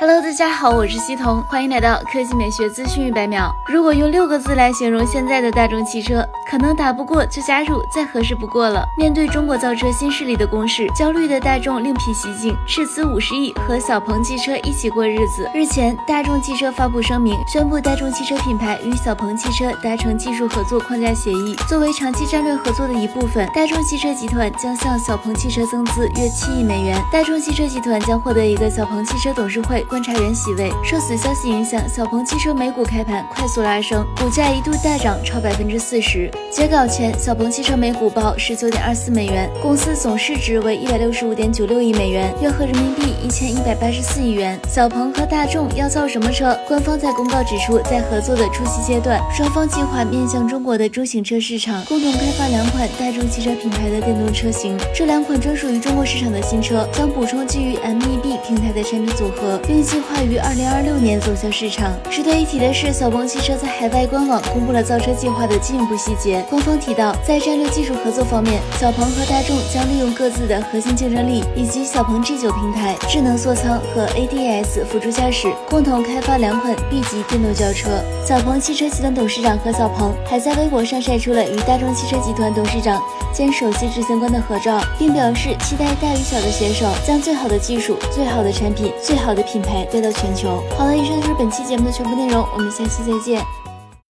Hello，大家好，我是西彤，欢迎来到科技美学资讯一百秒。如果用六个字来形容现在的大众汽车，可能打不过就加入，再合适不过了。面对中国造车新势力的攻势，焦虑的大众另辟蹊径，斥资五十亿和小鹏汽车一起过日子。日前，大众汽车发布声明，宣布大众汽车品牌与小鹏汽车达成技术合作框架协议。作为长期战略合作的一部分，大众汽车集团将向小鹏汽车增资约七亿美元。大众汽车集团将获得一个小鹏汽车董事会。观察员席位，受此消息影响，小鹏汽车美股开盘快速拉升，股价一度大涨超百分之四十。截稿前，小鹏汽车每股报十九点二四美元，公司总市值为一百六十五点九六亿美元，约合人民币一千一百八十四亿元。小鹏和大众要造什么车？官方在公告指出，在合作的初期阶段，双方计划面向中国的中型车市场，共同开发两款大众汽车品牌的电动车型。这两款专属于中国市场的新车，将补充基于 MEB 平台的产品组合，并。计划于二零二六年走向市场。值得一提的是，小鹏汽车在海外官网公布了造车计划的进一步细节。官方提到，在战略技术合作方面，小鹏和大众将利用各自的核心竞争力，以及小鹏 G9 平台、智能座舱和 ADS 辅助驾驶，共同开发两款 B 级电动轿车。小鹏汽车集团董事长何小鹏还在微博上晒出了与大众汽车集团董事长兼首席执行官的合照，并表示期待大与小的携手，将最好的技术、最好的产品、最好的品牌。带到全球。好了，以上就是本期节目的全部内容，我们下期再见。